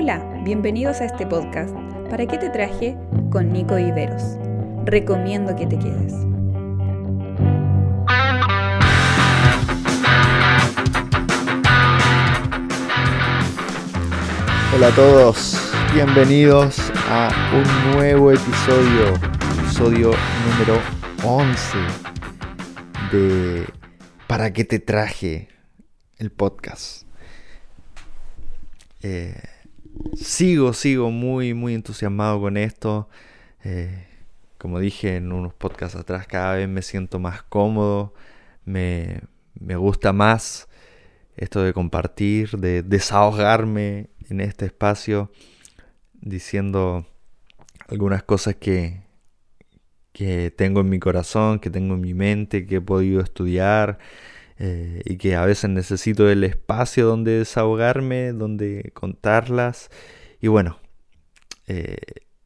Hola, bienvenidos a este podcast. ¿Para qué te traje? Con Nico Viveros. Recomiendo que te quedes. Hola a todos, bienvenidos a un nuevo episodio, episodio número 11 de ¿Para qué te traje? El podcast. Eh, sigo, sigo muy, muy entusiasmado con esto. Eh, como dije en unos podcasts atrás, cada vez me siento más cómodo, me, me gusta más esto de compartir, de desahogarme en este espacio, diciendo algunas cosas que, que tengo en mi corazón, que tengo en mi mente, que he podido estudiar eh, y que a veces necesito el espacio donde desahogarme, donde contarlas. Y bueno, eh,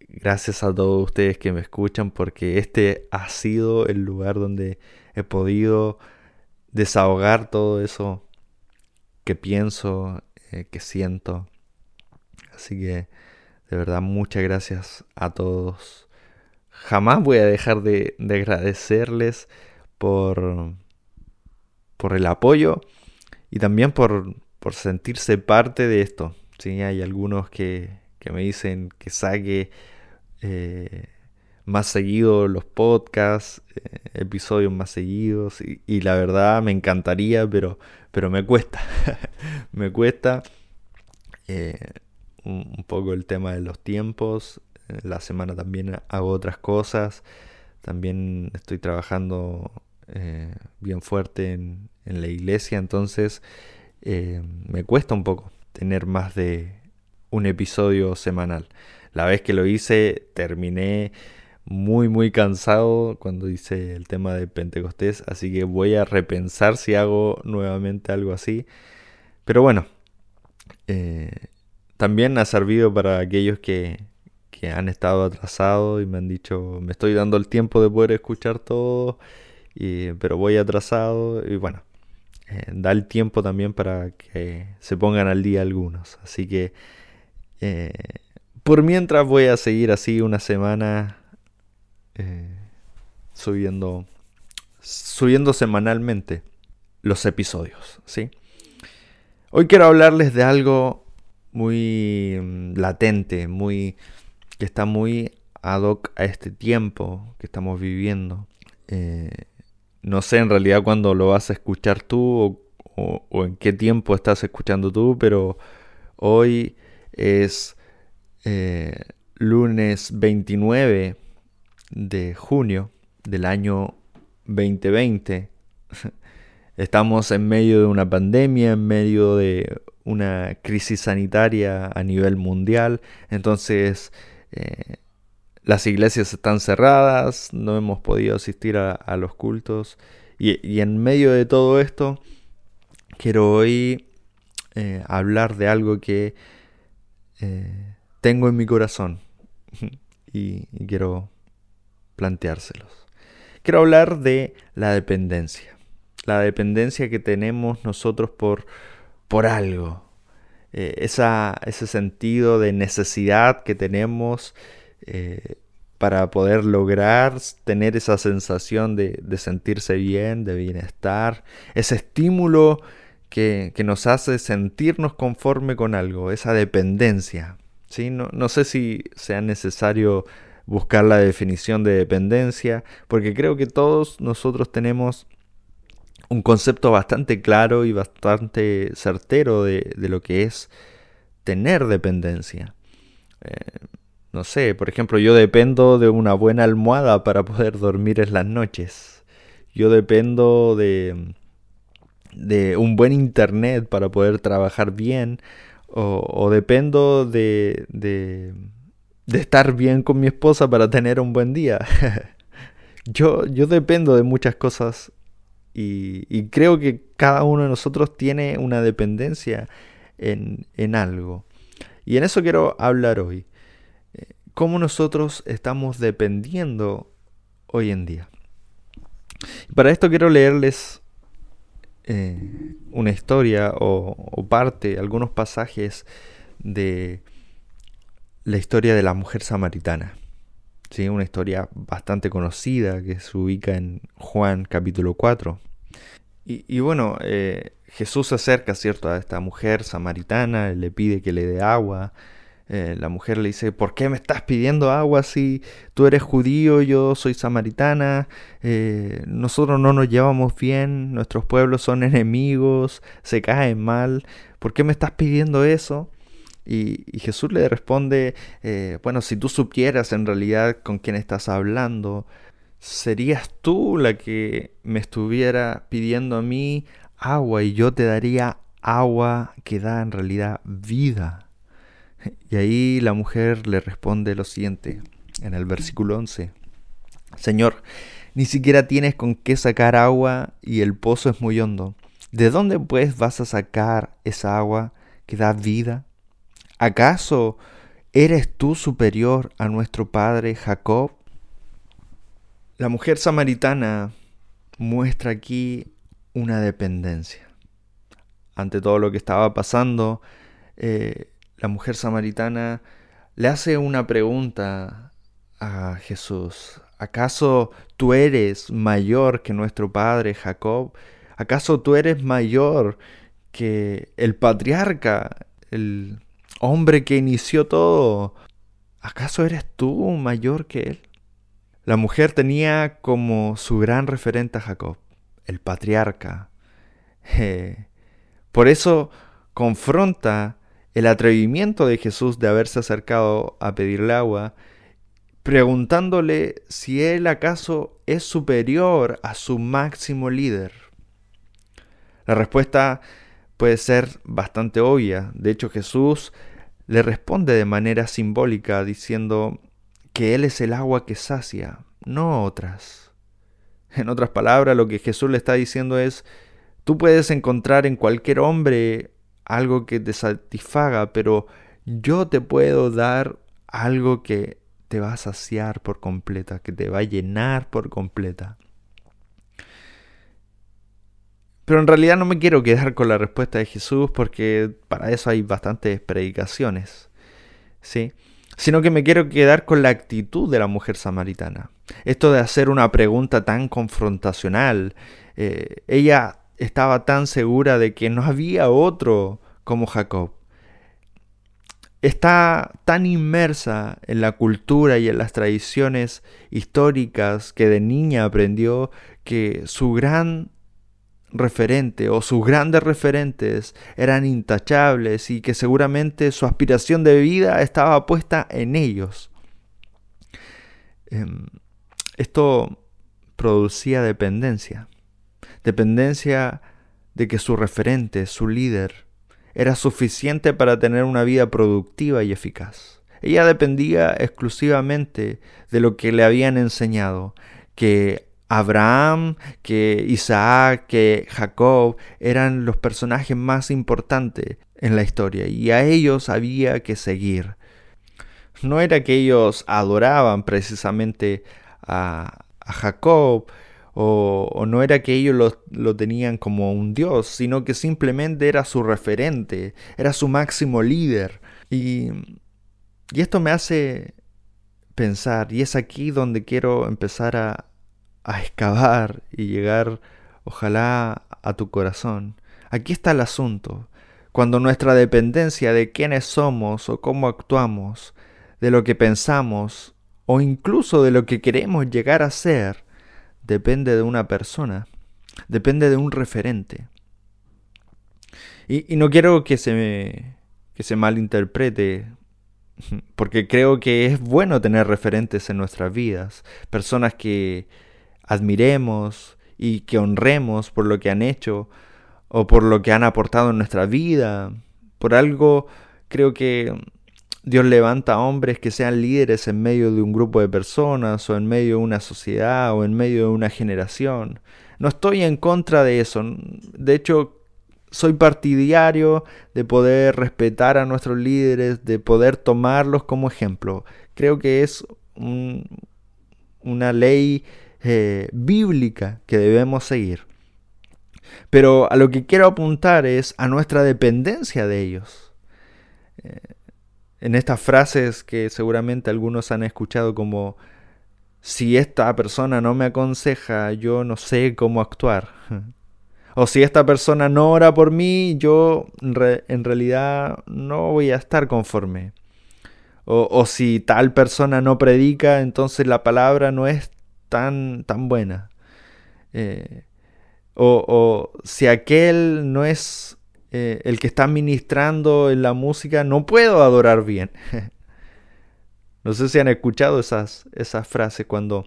gracias a todos ustedes que me escuchan porque este ha sido el lugar donde he podido desahogar todo eso que pienso, eh, que siento. Así que de verdad muchas gracias a todos. Jamás voy a dejar de, de agradecerles por, por el apoyo y también por, por sentirse parte de esto. ¿sí? Hay algunos que, que me dicen que saque eh, más seguido los podcasts, eh, episodios más seguidos y, la verdad me encantaría, pero, pero me cuesta. me cuesta eh, un, un, poco el tema de los tiempos. La semana también hago otras cosas. También estoy trabajando eh, bien fuerte en, la iglesia, entonces eh, me cuesta un poco tener más de un episodio semanal. La vez que lo hice terminé muy muy cansado cuando hice el tema de Pentecostés, así que voy a repensar si hago nuevamente algo así. Pero bueno, eh, también ha servido para aquellos que, que han estado atrasados y me han dicho, me estoy dando el tiempo de poder escuchar todo pero voy atrasado y bueno, eh, da el tiempo también para que se pongan al día algunos. Así que eh, por mientras voy a seguir así una semana eh, subiendo, subiendo semanalmente los episodios. ¿sí? Hoy quiero hablarles de algo muy mm, latente, muy que está muy ad hoc a este tiempo que estamos viviendo. No sé en realidad cuándo lo vas a escuchar tú o, en qué tiempo estás escuchando tú, pero hoy es eh, lunes 29 de junio del año 2020. Estamos en medio de una pandemia, en medio de una crisis sanitaria a nivel mundial. Entonces, eh, las iglesias están cerradas, no hemos podido asistir a, los cultos. Y, en medio de todo esto, quiero hoy eh, hablar de algo que eh, tengo en mi corazón y, quiero planteárselos. Quiero hablar de la dependencia. La dependencia que tenemos nosotros por, por algo. Eh, ese sentido de necesidad que tenemos eh, para poder lograr tener esa sensación de, sentirse bien, de bienestar, ese estímulo que, nos hace sentirnos conforme con algo, esa dependencia. ¿sí? No, no sé si sea necesario buscar la definición de dependencia, porque creo que todos nosotros tenemos un concepto bastante claro y bastante certero de, lo que es tener dependencia. Eh, no sé, por ejemplo, yo dependo de una buena almohada para poder dormir en las noches. Yo dependo de, de un buen internet para poder trabajar bien. O, dependo de, de, estar bien con mi esposa para tener un buen día. yo, yo dependo de muchas cosas y, y, creo que cada uno de nosotros tiene una dependencia en, en algo. Y en eso quiero hablar hoy cómo nosotros estamos dependiendo hoy en día. Para esto quiero leerles eh, una historia o, parte, algunos pasajes de la historia de la mujer samaritana. ¿sí? Una historia bastante conocida que se ubica en Juan capítulo 4. Y, bueno, eh, Jesús se acerca, ¿cierto?, a esta mujer samaritana, le pide que le dé agua. Eh, la mujer le dice, ¿por qué me estás pidiendo agua si tú eres judío, yo soy samaritana? Eh, nosotros no nos llevamos bien, nuestros pueblos son enemigos, se caen mal. ¿Por qué me estás pidiendo eso? Y, Jesús le responde, eh, bueno, si tú supieras en realidad con quién estás hablando, serías tú la que me estuviera pidiendo a mí agua y yo te daría agua que da en realidad vida. Y ahí la mujer le responde lo siguiente, en el versículo 11, Señor, ni siquiera tienes con qué sacar agua y el pozo es muy hondo. ¿De dónde pues vas a sacar esa agua que da vida? ¿Acaso eres tú superior a nuestro padre Jacob? La mujer samaritana muestra aquí una dependencia. Ante todo lo que estaba pasando, eh, la mujer samaritana le hace una pregunta a Jesús. ¿Acaso tú eres mayor que nuestro padre Jacob? ¿Acaso tú eres mayor que el patriarca, el hombre que inició todo, ¿acaso eres tú mayor que él? La mujer tenía como su gran referente a Jacob, el patriarca. por eso confronta el atrevimiento de Jesús de haberse acercado a pedirle agua, preguntándole si él acaso es superior a su máximo líder. La respuesta puede ser bastante obvia. De hecho, Jesús le responde de manera simbólica diciendo que Él es el agua que sacia, no otras. En otras palabras, lo que Jesús le está diciendo es, tú puedes encontrar en cualquier hombre algo que te satisfaga, pero yo te puedo dar algo que te va a saciar por completa, que te va a llenar por completa. Pero en realidad no me quiero quedar con la respuesta de Jesús porque para eso hay bastantes predicaciones. ¿Sí? Sino que me quiero quedar con la actitud de la mujer samaritana. Esto de hacer una pregunta tan confrontacional. Eh, ella estaba tan segura de que no había otro como Jacob. Está tan inmersa en la cultura y en las tradiciones históricas que de niña aprendió que su gran referente o sus grandes referentes eran intachables y que seguramente su aspiración de vida estaba puesta en ellos. Em, esto producía dependencia, dependencia de que su referente, su líder, era suficiente para tener una vida productiva y eficaz. Ella dependía exclusivamente de lo que le habían enseñado, que Abraham, que Isaac, que Jacob eran los personajes más importantes en la historia y a ellos había que seguir. No era que ellos adoraban precisamente a, Jacob o, no era que ellos lo, lo tenían como un dios, sino que simplemente era su referente, era su máximo líder. Y, y esto me hace pensar, y es aquí donde quiero empezar a, a excavar y llegar, ojalá, a tu corazón. Aquí está el asunto. Cuando nuestra dependencia de quiénes somos o cómo actuamos, de lo que pensamos o incluso de lo que queremos llegar a ser, depende de una persona, depende de un referente. Y, no quiero que se, me, que se malinterprete, porque creo que es bueno tener referentes en nuestras vidas, personas que, admiremos y que honremos por lo que han hecho o por lo que han aportado en nuestra vida. Por algo creo que Dios levanta hombres que sean líderes en medio de un grupo de personas o en medio de una sociedad o en medio de una generación. No estoy en contra de eso. De hecho, soy partidario de poder respetar a nuestros líderes, de poder tomarlos como ejemplo. Creo que es una ley eh, bíblica que debemos seguir. Pero a lo que quiero apuntar es a nuestra dependencia de ellos. Eh, en estas frases que seguramente algunos han escuchado como si esta persona no me aconseja, yo no sé cómo actuar. O si esta persona no ora por mí, yo en realidad no voy a estar conforme. O, si tal persona no predica, entonces la palabra no es tan, tan buena. Eh, o, o, si aquel no es eh, el que está ministrando en la música, no puedo adorar bien. no sé si han escuchado esas, esas frases cuando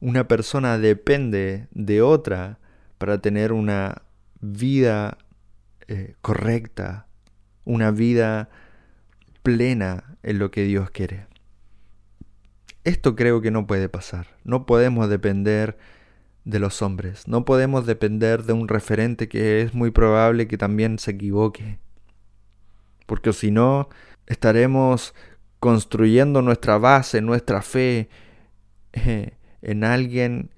una persona depende de otra para tener una vida eh, correcta, una vida plena en lo que Dios quiere. Esto creo que no puede pasar. No podemos depender de los hombres. No podemos depender de un referente que es muy probable que también se equivoque. Porque si no, estaremos construyendo nuestra base, nuestra fe eh, en alguien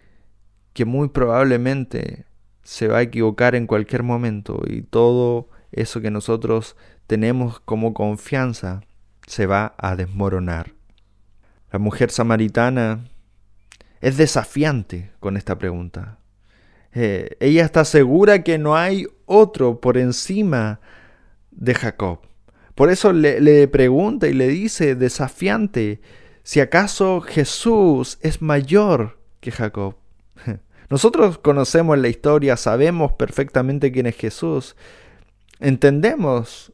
que muy probablemente se va a equivocar en cualquier momento y todo eso que nosotros tenemos como confianza se va a desmoronar. La mujer samaritana es desafiante con esta pregunta. Eh, ella está segura que no hay otro por encima de Jacob. Por eso le, pregunta y le dice desafiante si acaso Jesús es mayor que Jacob. Nosotros conocemos la historia, sabemos perfectamente quién es Jesús, entendemos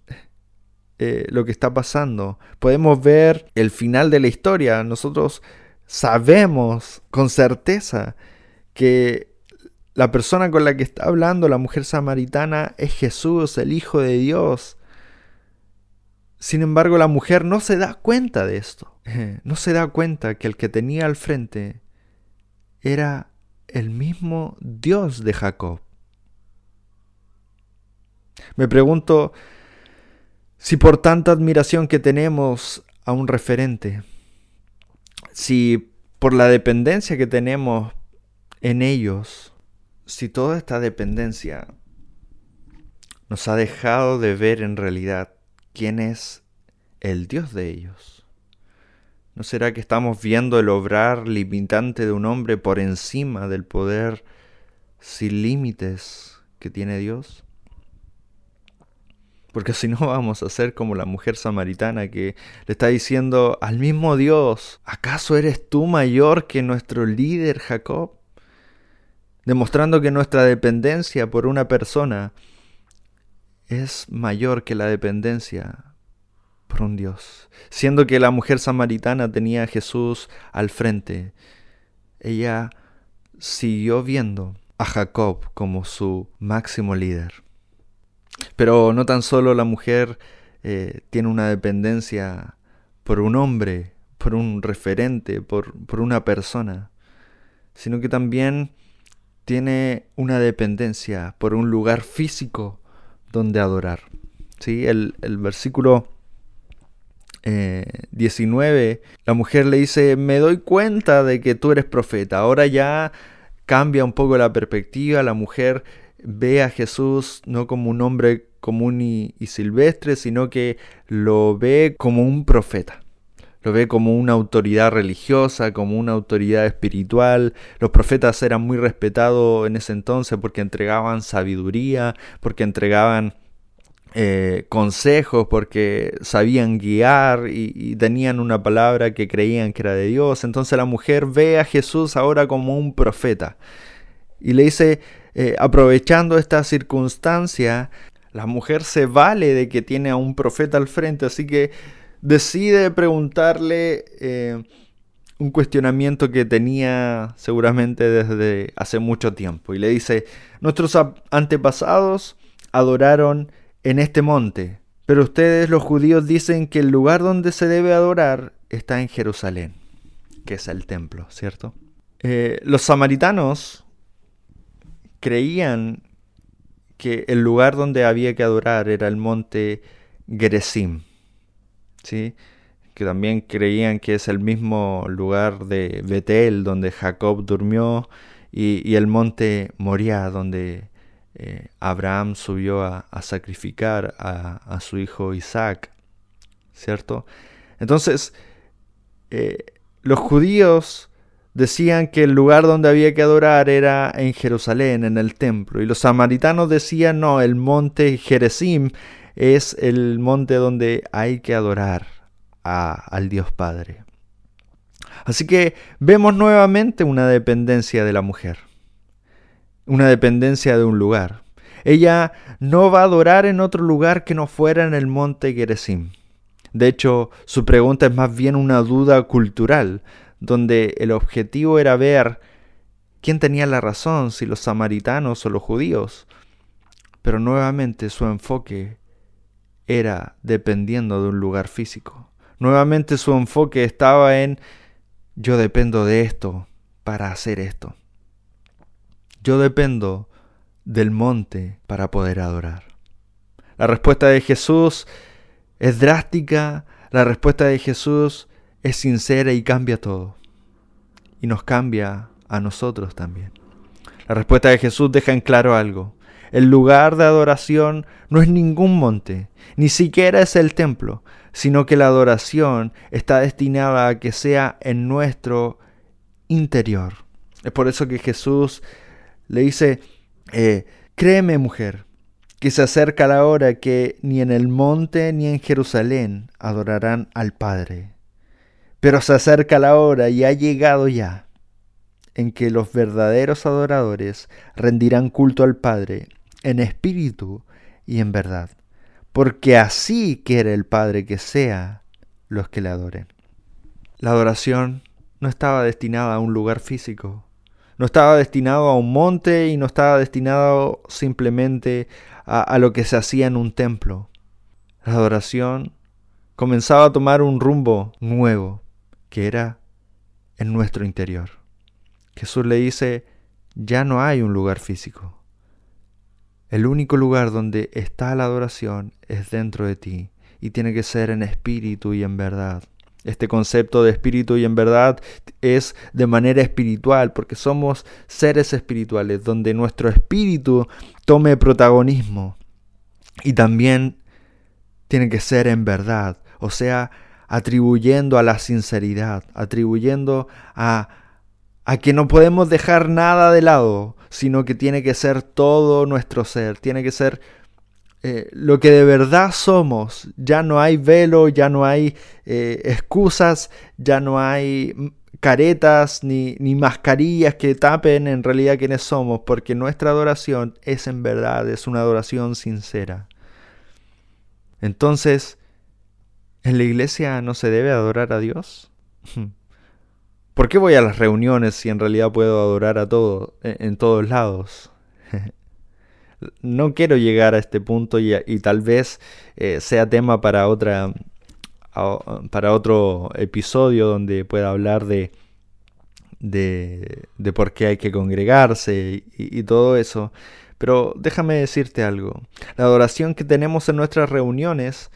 eh, lo que está pasando, podemos ver el final de la historia, nosotros sabemos con certeza que la persona con la que está hablando la mujer samaritana es Jesús, el Hijo de Dios. Sin embargo, la mujer no se da cuenta de esto. No se da cuenta que el que tenía al frente era el mismo Dios de Jacob. Me pregunto si por tanta admiración que tenemos a un referente, si por la dependencia que tenemos en ellos, si toda esta dependencia nos ha dejado de ver en realidad quién es el Dios de ellos. ¿No será que estamos viendo el obrar limitante de un hombre por encima del poder sin límites que tiene Dios? Porque si no vamos a ser como la mujer samaritana que le está diciendo al mismo Dios, ¿acaso eres tú mayor que nuestro líder Jacob? Demostrando que nuestra dependencia por una persona es mayor que la dependencia por un Dios. Siendo que la mujer samaritana tenía a Jesús al frente, ella siguió viendo a Jacob como su máximo líder. Pero no tan solo la mujer eh, tiene una dependencia por un hombre, por un referente, por, por una persona, sino que también tiene una dependencia por un lugar físico donde adorar. ¿Sí? El, el versículo 19, eh, la mujer le dice, me doy cuenta de que tú eres profeta. Ahora ya cambia un poco la perspectiva, la mujer ve a Jesús no como un hombre común y, silvestre, sino que lo ve como un profeta. Lo ve como una autoridad religiosa, como una autoridad espiritual. Los profetas eran muy respetados en ese entonces porque entregaban sabiduría, porque entregaban eh, consejos, porque sabían guiar y, tenían una palabra que creían que era de Dios. Entonces la mujer ve a Jesús ahora como un profeta. Y le dice, eh, aprovechando esta circunstancia, la mujer se vale de que tiene a un profeta al frente, así que decide preguntarle eh, un cuestionamiento que tenía seguramente desde hace mucho tiempo. Y le dice, nuestros antepasados adoraron en este monte, pero ustedes los judíos dicen que el lugar donde se debe adorar está en Jerusalén, que es el templo, ¿cierto? Eh, los samaritanos creían que el lugar donde había que adorar era el monte Gerizim, ¿sí? que también creían que es el mismo lugar de Betel donde Jacob durmió y, el monte Moriah donde eh, Abraham subió a, sacrificar a, su hijo Isaac. ¿cierto? Entonces, eh, los judíos decían que el lugar donde había que adorar era en Jerusalén, en el templo, y los samaritanos decían, no, el monte Jerezim es el monte donde hay que adorar al Dios Padre. Así que vemos nuevamente una dependencia de la mujer, una dependencia de un lugar. Ella no va a adorar en otro lugar que no fuera en el monte Gerizim. De hecho, su pregunta es más bien una duda cultural, donde el objetivo era ver quién tenía la razón, si los samaritanos o los judíos. Pero nuevamente su enfoque era dependiendo de un lugar físico. Nuevamente su enfoque estaba en yo dependo de esto para hacer esto. Yo dependo del monte para poder adorar. La respuesta de Jesús es drástica, la respuesta de Jesús es sincera y cambia todo. Y nos cambia a nosotros también. La respuesta de Jesús deja en claro algo. El lugar de adoración no es ningún monte, ni siquiera es el templo, sino que la adoración está destinada a que sea en nuestro interior. Es por eso que Jesús le dice, eh, créeme mujer, que se acerca la hora que ni en el monte ni en Jerusalén adorarán al Padre. Pero se acerca la hora y ha llegado ya en que los verdaderos adoradores rendirán culto al Padre en espíritu y en verdad, porque así quiere el Padre que sea los que le adoren. La adoración no estaba destinada a un lugar físico, no estaba destinado a un monte y no estaba destinado simplemente a, lo que se hacía en un templo. La adoración comenzaba a tomar un rumbo nuevo, que era en nuestro interior. Jesús le dice, ya no hay un lugar físico. El único lugar donde está la adoración es dentro de ti y tiene que ser en espíritu y en verdad. Este concepto de espíritu y en verdad es de manera espiritual, porque somos seres espirituales, donde nuestro espíritu tome protagonismo. Y también tiene que ser en verdad, o sea, atribuyendo a la sinceridad, atribuyendo a, a que no podemos dejar nada de lado, sino que tiene que ser todo nuestro ser, tiene que ser eh, lo que de verdad somos. Ya no hay velo, ya no hay eh, excusas, ya no hay caretas ni, ni mascarillas que tapen en realidad quiénes somos, porque nuestra adoración es en verdad, es una adoración sincera. Entonces, ¿en la iglesia no se debe adorar a Dios? ¿Por qué voy a las reuniones si en realidad puedo adorar a todo, en todos lados? no quiero llegar a este punto y, tal vez eh, sea tema para otra para otro episodio donde pueda hablar de, de, por qué hay que congregarse y, y, todo eso. Pero déjame decirte algo. La adoración que tenemos en nuestras reuniones,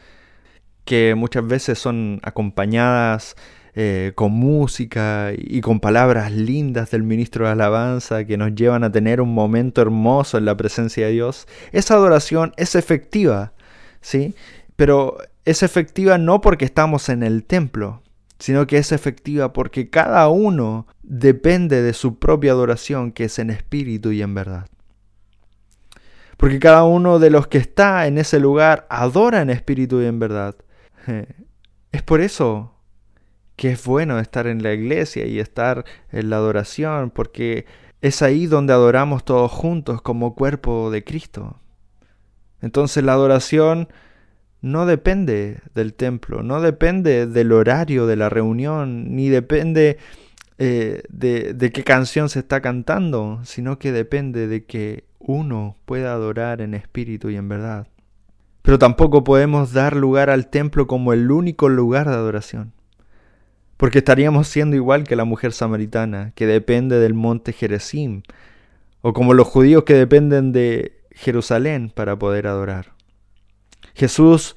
que muchas veces son acompañadas eh, con música y con palabras lindas del ministro de alabanza que nos llevan a tener un momento hermoso en la presencia de Dios, esa adoración es efectiva, ¿sí? Pero es efectiva no porque estamos en el templo, sino que es efectiva porque cada uno depende de su propia adoración, que es en espíritu y en verdad. Porque cada uno de los que está en ese lugar adora en espíritu y en verdad. Es por eso que es bueno estar en la iglesia y estar en la adoración, porque es ahí donde adoramos todos juntos como cuerpo de Cristo. Entonces la adoración no depende del templo, no depende del horario de la reunión, ni depende eh, de, de qué canción se está cantando, sino que depende de que uno pueda adorar en espíritu y en verdad. Pero tampoco podemos dar lugar al templo como el único lugar de adoración. Porque estaríamos siendo igual que la mujer samaritana, que depende del monte Jerezim, o como los judíos que dependen de Jerusalén para poder adorar. Jesús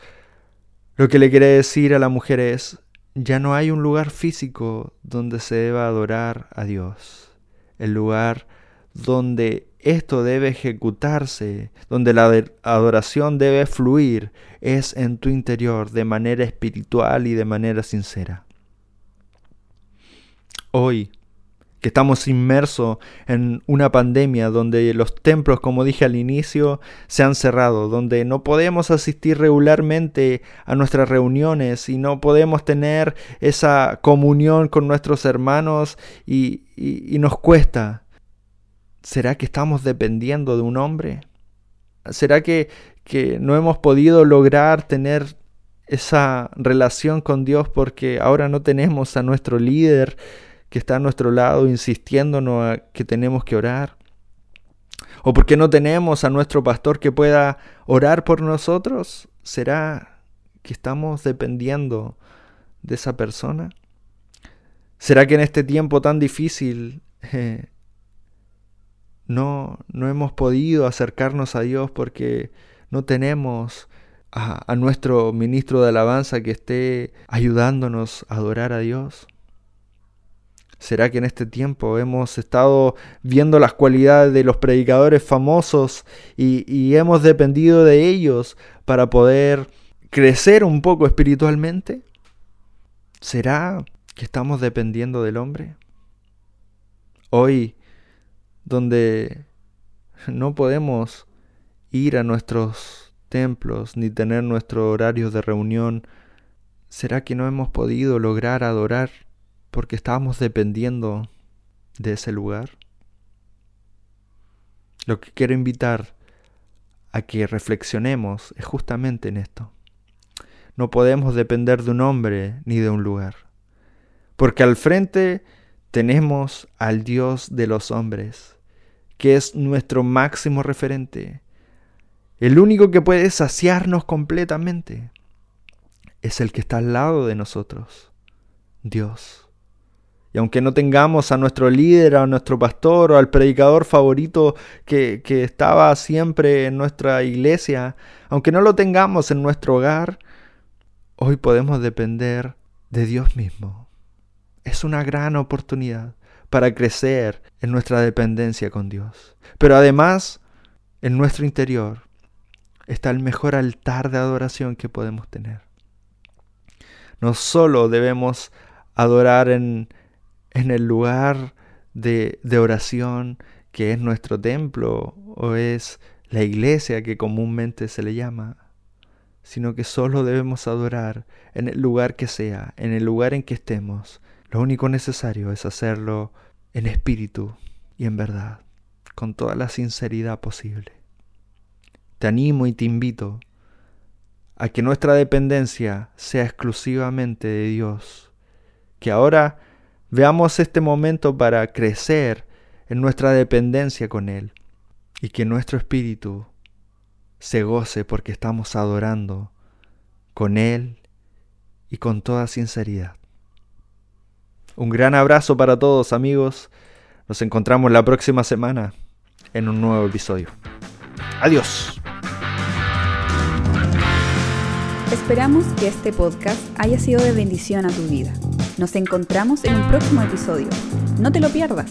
lo que le quiere decir a la mujer es, ya no hay un lugar físico donde se deba adorar a Dios. El lugar donde esto debe ejecutarse, donde la adoración debe fluir, es en tu interior de manera espiritual y de manera sincera. Hoy, que estamos inmersos en una pandemia donde los templos, como dije al inicio, se han cerrado, donde no podemos asistir regularmente a nuestras reuniones y no podemos tener esa comunión con nuestros hermanos y, nos cuesta. ¿Será que estamos dependiendo de un hombre? ¿Será que, que no hemos podido lograr tener esa relación con Dios porque ahora no tenemos a nuestro líder que está a nuestro lado insistiéndonos a que tenemos que orar? ¿O porque no tenemos a nuestro pastor que pueda orar por nosotros? ¿Será que estamos dependiendo de esa persona? ¿Será que en este tiempo tan difícil eh, no, no hemos podido acercarnos a Dios porque no tenemos a, a nuestro ministro de alabanza que esté ayudándonos a adorar a Dios? ¿Será que en este tiempo hemos estado viendo las cualidades de los predicadores famosos y, hemos dependido de ellos para poder crecer un poco espiritualmente? ¿Será que estamos dependiendo del hombre? Hoy, donde no podemos ir a nuestros templos ni tener nuestro horario de reunión, ¿será que no hemos podido lograr adorar porque estábamos dependiendo de ese lugar. Lo que quiero invitar a que reflexionemos es justamente en esto. No podemos depender de un hombre ni de un lugar, porque al frente tenemos al Dios de los hombres, que es nuestro máximo referente, el único que puede saciarnos completamente. Es el que está al lado de nosotros, Dios. Y aunque no tengamos a nuestro líder, a nuestro pastor o al predicador favorito que, que estaba siempre en nuestra iglesia, aunque no lo tengamos en nuestro hogar, hoy podemos depender de Dios mismo. Es una gran oportunidad para crecer en nuestra dependencia con Dios. Pero además, en nuestro interior está el mejor altar de adoración que podemos tener. No solo debemos adorar en, en el lugar de, oración que es nuestro templo o es la iglesia que comúnmente se le llama, sino que solo debemos adorar en el lugar que sea, en el lugar en que estemos. Lo único necesario es hacerlo en espíritu y en verdad, con toda la sinceridad posible. Te animo y te invito a que nuestra dependencia sea exclusivamente de Dios, que ahora Veamos este momento para crecer en nuestra dependencia con Él y que nuestro espíritu se goce porque estamos adorando con Él y con toda sinceridad. Un gran abrazo para todos amigos. Nos encontramos la próxima semana en un nuevo episodio. Adiós. Esperamos que este podcast haya sido de bendición a tu vida. Nos encontramos en un próximo episodio. No te lo pierdas.